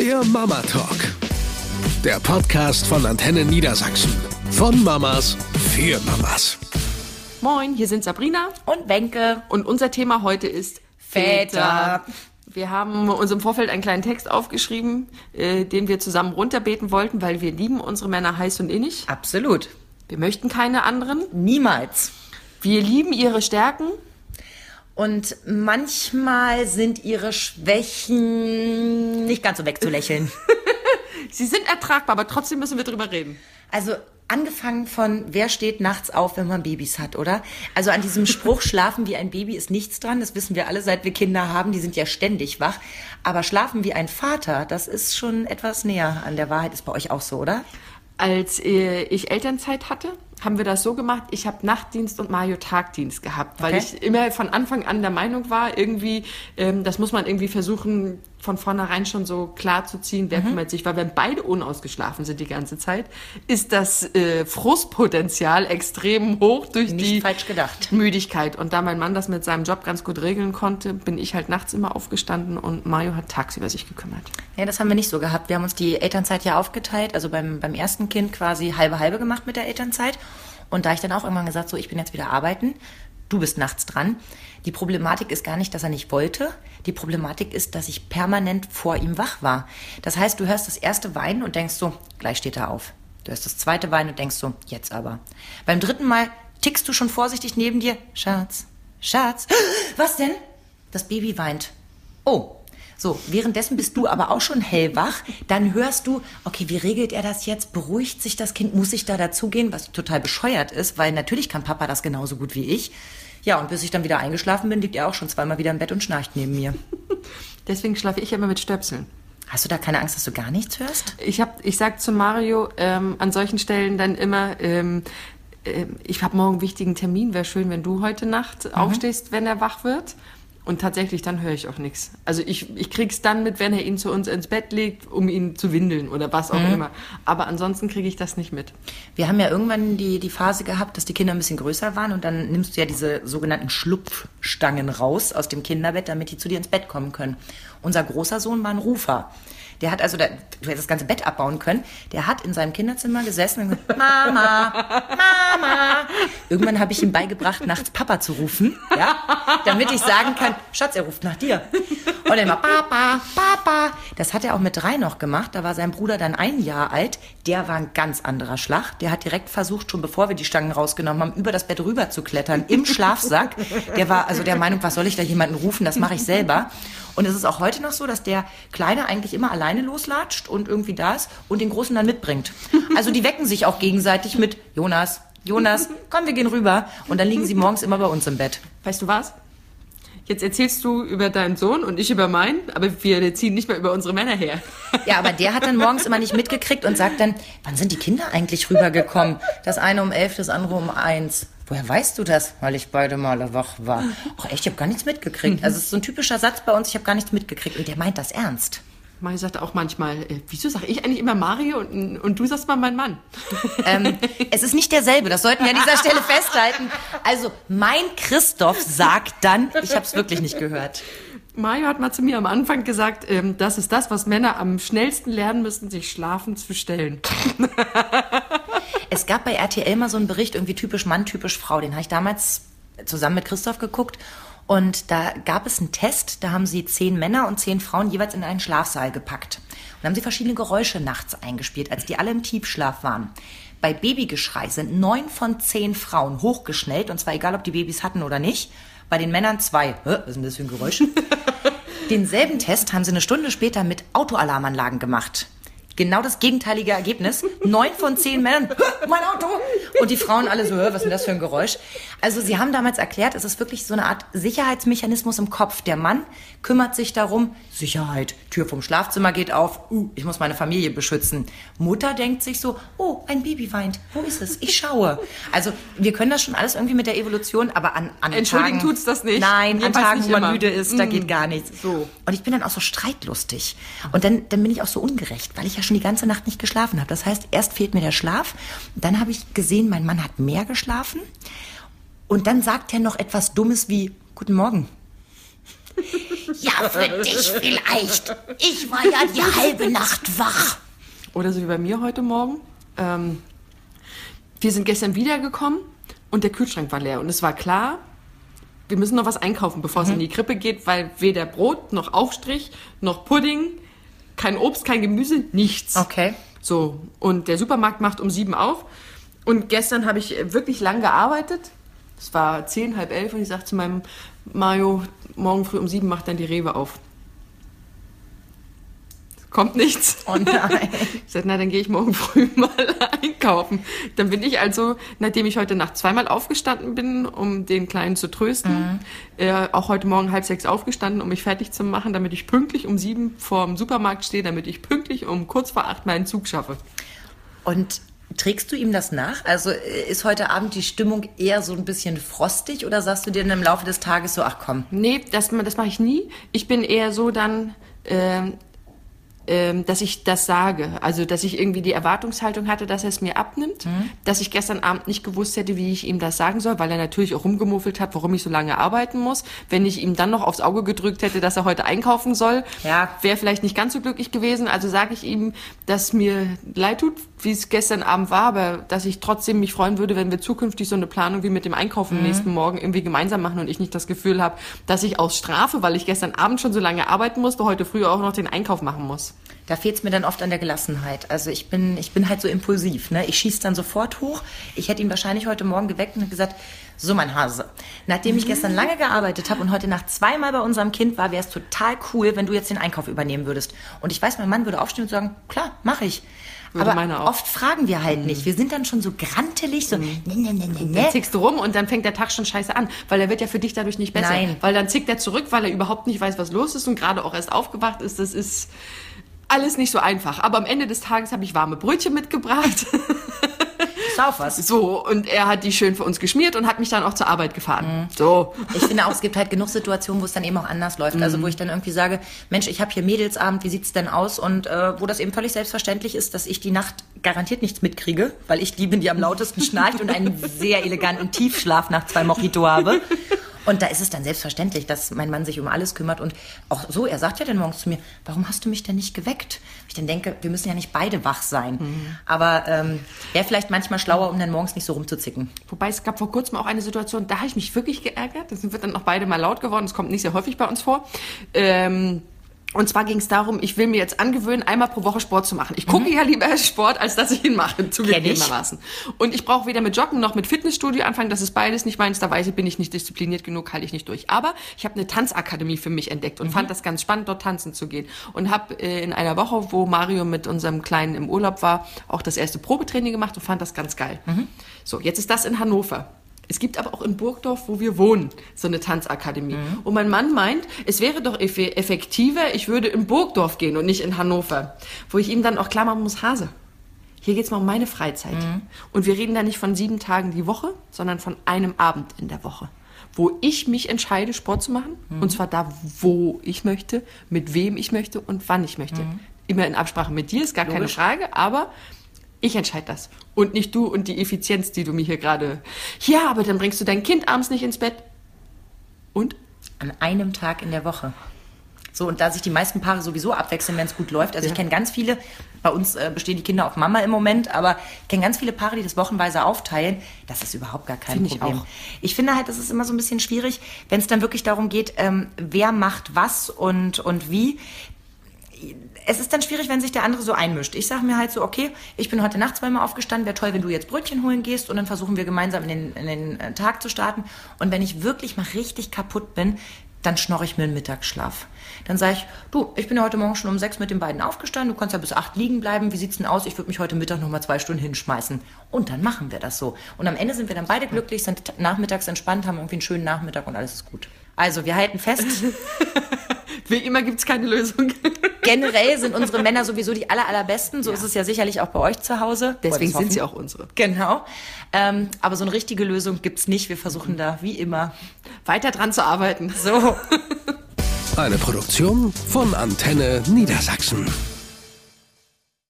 Der Mama Talk. Der Podcast von Antenne Niedersachsen. Von Mamas für Mamas. Moin, hier sind Sabrina und Wenke. Und unser Thema heute ist Väter. Wir haben uns im Vorfeld einen kleinen Text aufgeschrieben, äh, den wir zusammen runterbeten wollten, weil wir lieben unsere Männer heiß und innig. Absolut. Wir möchten keine anderen. Niemals. Wir lieben ihre Stärken. Und manchmal sind ihre Schwächen nicht ganz so wegzulächeln. Sie sind ertragbar, aber trotzdem müssen wir drüber reden. Also angefangen von, wer steht nachts auf, wenn man Babys hat, oder? Also an diesem Spruch, schlafen wie ein Baby ist nichts dran. Das wissen wir alle, seit wir Kinder haben. Die sind ja ständig wach. Aber schlafen wie ein Vater, das ist schon etwas näher an der Wahrheit. Ist bei euch auch so, oder? Als äh, ich Elternzeit hatte, haben wir das so gemacht, ich habe Nachtdienst und Mario Tagdienst gehabt, weil okay. ich immer von Anfang an der Meinung war, irgendwie, ähm, das muss man irgendwie versuchen, von vornherein schon so klar zu ziehen, wer mhm. kümmert sich, weil wenn beide unausgeschlafen sind die ganze Zeit, ist das äh, Frustpotenzial extrem hoch durch Nicht die falsch gedacht. Müdigkeit. Und da mein Mann das mit seinem Job ganz gut regeln konnte, bin ich halt nachts immer aufgestanden und Mario hat tagsüber sich gekümmert. Ja, das haben wir nicht so gehabt. Wir haben uns die Elternzeit ja aufgeteilt, also beim, beim ersten Kind quasi halbe halbe gemacht mit der Elternzeit. Und da ich dann auch irgendwann gesagt, so, ich bin jetzt wieder arbeiten, du bist nachts dran. Die Problematik ist gar nicht, dass er nicht wollte. Die Problematik ist, dass ich permanent vor ihm wach war. Das heißt, du hörst das erste Weinen und denkst so, gleich steht er auf. Du hörst das zweite Weinen und denkst so, jetzt aber. Beim dritten Mal tickst du schon vorsichtig neben dir, Schatz, Schatz, was denn? Das Baby weint. Oh, so, währenddessen bist du aber auch schon hellwach. Dann hörst du, okay, wie regelt er das jetzt? Beruhigt sich das Kind? Muss ich da dazugehen? Was total bescheuert ist, weil natürlich kann Papa das genauso gut wie ich. Ja, und bis ich dann wieder eingeschlafen bin, liegt er auch schon zweimal wieder im Bett und schnarcht neben mir. Deswegen schlafe ich immer mit Stöpseln. Hast du da keine Angst, dass du gar nichts hörst? Ich, hab, ich sag zu Mario ähm, an solchen Stellen dann immer, ähm, äh, ich habe morgen einen wichtigen Termin, wäre schön, wenn du heute Nacht mhm. aufstehst, wenn er wach wird. Und tatsächlich, dann höre ich auch nichts. Also ich, ich krieg's dann mit, wenn er ihn zu uns ins Bett legt, um ihn zu windeln oder was auch mhm. immer. Aber ansonsten kriege ich das nicht mit. Wir haben ja irgendwann die, die Phase gehabt, dass die Kinder ein bisschen größer waren und dann nimmst du ja diese sogenannten Schlupfstangen raus aus dem Kinderbett, damit die zu dir ins Bett kommen können. Unser großer Sohn war ein Rufer. Der hat also, da, du hättest das ganze Bett abbauen können. Der hat in seinem Kinderzimmer gesessen und gesagt, Mama, Mama. Irgendwann habe ich ihm beigebracht, nachts Papa zu rufen, ja, damit ich sagen kann, Schatz, er ruft nach dir. Und er immer Papa, Papa. Das hat er auch mit drei noch gemacht. Da war sein Bruder dann ein Jahr alt. Der war ein ganz anderer Schlag. Der hat direkt versucht, schon bevor wir die Stangen rausgenommen haben, über das Bett rüber zu klettern im Schlafsack. Der war also der Meinung, was soll ich da jemanden rufen? Das mache ich selber. Und es ist auch heute noch so, dass der Kleine eigentlich immer alleine loslatscht und irgendwie da ist und den Großen dann mitbringt. Also die wecken sich auch gegenseitig mit Jonas, Jonas, komm, wir gehen rüber. Und dann liegen sie morgens immer bei uns im Bett. Weißt du was? Jetzt erzählst du über deinen Sohn und ich über meinen, aber wir ziehen nicht mehr über unsere Männer her. Ja, aber der hat dann morgens immer nicht mitgekriegt und sagt dann, wann sind die Kinder eigentlich rübergekommen? Das eine um elf, das andere um eins. Woher weißt du das? Weil ich beide Male wach war. Ach echt, ich habe gar nichts mitgekriegt. Also es ist so ein typischer Satz bei uns, ich habe gar nichts mitgekriegt. Und der meint das ernst. Mario sagt auch manchmal, äh, wieso sage ich eigentlich immer Mario und, und du sagst mal mein Mann? Ähm, es ist nicht derselbe, das sollten wir an dieser Stelle festhalten. Also mein Christoph sagt dann, ich habe es wirklich nicht gehört. Mario hat mal zu mir am Anfang gesagt, ähm, das ist das, was Männer am schnellsten lernen müssen, sich schlafen zu stellen. es gab bei RTL mal so einen Bericht, irgendwie typisch Mann, typisch Frau. Den habe ich damals zusammen mit Christoph geguckt. Und da gab es einen Test, da haben sie zehn Männer und zehn Frauen jeweils in einen Schlafsaal gepackt. Und haben sie verschiedene Geräusche nachts eingespielt, als die alle im Tiefschlaf waren. Bei Babygeschrei sind neun von zehn Frauen hochgeschnellt, und zwar egal, ob die Babys hatten oder nicht. Bei den Männern zwei. Hä, was denn das für ein Geräusch? Denselben Test haben sie eine Stunde später mit Autoalarmanlagen gemacht. Genau das gegenteilige Ergebnis. Neun von zehn Männern, mein Auto. Und die Frauen alle so, was ist denn das für ein Geräusch? Also sie haben damals erklärt, es ist wirklich so eine Art Sicherheitsmechanismus im Kopf. Der Mann kümmert sich darum, Sicherheit, Tür vom Schlafzimmer geht auf, uh, ich muss meine Familie beschützen. Mutter denkt sich so, oh, ein Baby weint, wo ist es? Ich schaue. Also wir können das schon alles irgendwie mit der Evolution, aber an, an Entschuldigen Tagen... tut's das nicht. Nein, an Tagen, wo man immer. müde ist, da mm. geht gar nichts. So. Und ich bin dann auch so streitlustig. Und dann, dann bin ich auch so ungerecht, weil ich ja schon die ganze Nacht nicht geschlafen habe. Das heißt, erst fehlt mir der Schlaf, dann habe ich gesehen, mein Mann hat mehr geschlafen und dann sagt er noch etwas Dummes wie Guten Morgen. Ja, für dich vielleicht. Ich war ja die halbe Nacht wach. Oder so wie bei mir heute Morgen. Ähm, wir sind gestern wiedergekommen und der Kühlschrank war leer. Und es war klar, wir müssen noch was einkaufen, bevor es in die Krippe geht, weil weder Brot noch Aufstrich noch Pudding, kein Obst, kein Gemüse, nichts. Okay. So, und der Supermarkt macht um sieben auf. Und gestern habe ich wirklich lang gearbeitet. Es war zehn, halb elf und ich sagte zu meinem Mario, morgen früh um sieben macht dann die Rewe auf. Kommt nichts. Oh nein. Ich sagte, na, dann gehe ich morgen früh mal einkaufen. Dann bin ich also, nachdem ich heute Nacht zweimal aufgestanden bin, um den Kleinen zu trösten, äh, auch heute Morgen halb sechs aufgestanden, um mich fertig zu machen, damit ich pünktlich um sieben vor dem Supermarkt stehe, damit ich pünktlich um kurz vor acht meinen Zug schaffe. Und trägst du ihm das nach? Also äh, ist heute Abend die Stimmung eher so ein bisschen frostig oder sagst du dir dann im Laufe des Tages so, ach komm, Nee, das, das mache ich nie. Ich bin eher so dann, ähm, ähm, dass ich das sage. Also, dass ich irgendwie die Erwartungshaltung hatte, dass er es mir abnimmt. Dass ich gestern Abend nicht gewusst hätte, wie ich ihm das sagen soll, weil er natürlich auch rumgemuffelt hat, warum ich so lange arbeiten muss. Wenn ich ihm dann noch aufs Auge gedrückt hätte, dass er heute einkaufen soll, Ja. wäre vielleicht nicht ganz so glücklich gewesen. Also sage ich ihm, dass mir leid tut, wie es gestern Abend war, aber dass ich trotzdem mich freuen würde, wenn wir zukünftig so eine Planung wie mit dem Einkaufen Mhm. nächsten Morgen irgendwie gemeinsam machen und ich nicht das Gefühl habe, dass ich aus Strafe, weil ich gestern Abend schon so lange arbeiten musste, heute früh auch noch den Einkauf machen muss. Da fehlt es mir dann oft an der Gelassenheit. Also ich bin, ich bin halt so impulsiv. Ne? Ich schieße dann sofort hoch. Ich hätte ihn wahrscheinlich heute Morgen geweckt und gesagt, so mein Hase, nachdem ich gestern lange gearbeitet habe und heute Nacht zweimal bei unserem Kind war, wäre es total cool, wenn du jetzt den Einkauf übernehmen würdest. Und ich weiß, mein Mann würde aufstehen und sagen, klar, mache ich. Würde Aber oft fragen wir halt nicht. Wir sind dann schon so grantelig, so, ne, ne, ne, ne, Dann ne. zickst du rum und dann fängt der Tag schon scheiße an, weil er wird ja für dich dadurch nicht besser. Nein. Weil dann zickt er zurück, weil er überhaupt nicht weiß, was los ist und gerade auch erst aufgewacht ist. Das ist alles nicht so einfach. Aber am Ende des Tages habe ich warme Brötchen mitgebracht. Was. So, und er hat die schön für uns geschmiert und hat mich dann auch zur Arbeit gefahren. So. Ich finde auch, es gibt halt genug Situationen, wo es dann eben auch anders läuft. Also wo ich dann irgendwie sage, Mensch, ich habe hier Mädelsabend, wie sieht's denn aus? Und äh, wo das eben völlig selbstverständlich ist, dass ich die Nacht garantiert nichts mitkriege, weil ich die bin, die am lautesten schnarcht und einen sehr eleganten Tiefschlaf nach zwei Mojito habe. Und da ist es dann selbstverständlich, dass mein Mann sich um alles kümmert. Und auch so, er sagt ja dann morgens zu mir, warum hast du mich denn nicht geweckt? Ich dann denke, wir müssen ja nicht beide wach sein. Aber ähm, wäre vielleicht manchmal schlauer, um dann morgens nicht so rumzuzicken. Wobei es gab vor kurzem auch eine Situation, da habe ich mich wirklich geärgert. Da sind wir dann auch beide mal laut geworden. Das kommt nicht sehr häufig bei uns vor. Ähm, und zwar ging es darum, ich will mir jetzt angewöhnen, einmal pro Woche Sport zu machen. Ich gucke ja lieber Sport, als dass ich ihn mache, zugegebenermaßen. Und ich brauche weder mit Joggen noch mit Fitnessstudio anfangen. Das ist beides nicht meins. Da weiß ich, bin ich nicht diszipliniert genug, halte ich nicht durch. Aber ich habe eine Tanzakademie für mich entdeckt und fand das ganz spannend, dort tanzen zu gehen. Und habe äh, in einer Woche, wo Mario mit unserem Kleinen im Urlaub war, auch das erste Probetraining gemacht und fand das ganz geil. So, jetzt ist das in Hannover. Es gibt aber auch in Burgdorf, wo wir wohnen, so eine Tanzakademie. Und mein Mann meint, es wäre doch effe- effektiver, ich würde in Burgdorf gehen und nicht in Hannover. Wo ich ihm dann auch klar machen muss, Hase, hier geht's mal um meine Freizeit. Und wir reden da nicht von sieben Tagen die Woche, sondern von einem Abend in der Woche. Wo ich mich entscheide, Sport zu machen. Und zwar da, wo ich möchte, mit wem ich möchte und wann ich möchte. Immer in Absprache mit dir, ist gar keine Logisch. Frage, aber ich entscheide das. Und nicht du und die Effizienz, die du mir hier gerade. Ja, aber dann bringst du dein Kind abends nicht ins Bett. Und? An einem Tag in der Woche. So, und da sich die meisten Paare sowieso abwechseln, wenn es gut läuft. Also ich Ja. kenne ganz viele, bei uns äh, bestehen die Kinder auf Mama im Moment, aber ich kenne ganz viele Paare, die das wochenweise aufteilen. Das ist überhaupt gar kein Finde ich Problem. auch. Ich finde halt, das ist immer so ein bisschen schwierig, wenn es dann wirklich darum geht, ähm, wer macht was und, und wie es ist dann schwierig, wenn sich der andere so einmischt. Ich sage mir halt so, okay, ich bin heute Nacht zweimal aufgestanden, wäre toll, wenn du jetzt Brötchen holen gehst und dann versuchen wir gemeinsam in den, in den äh, Tag zu starten. Und wenn ich wirklich mal richtig kaputt bin, dann schnorre ich mir einen Mittagsschlaf. Dann sage ich, du, ich bin ja heute Morgen schon um sechs mit den beiden aufgestanden, du kannst ja bis acht liegen bleiben, wie sieht's denn aus? Ich würde mich heute Mittag noch mal zwei Stunden hinschmeißen. Und dann machen wir das so. Und am Ende sind wir dann beide glücklich, sind nachmittags entspannt, haben irgendwie einen schönen Nachmittag und alles ist gut. Also, wir halten fest, Wie immer gibt's keine Lösung. Generell sind unsere Männer sowieso die aller, allerbesten. So ist es ja sicherlich auch bei euch zu Hause. Deswegen sind sie auch unsere. Genau. Ähm, aber so eine richtige Lösung gibt's nicht. Wir versuchen da wie immer. Weiter dran zu arbeiten. So. Eine Produktion von Antenne Niedersachsen.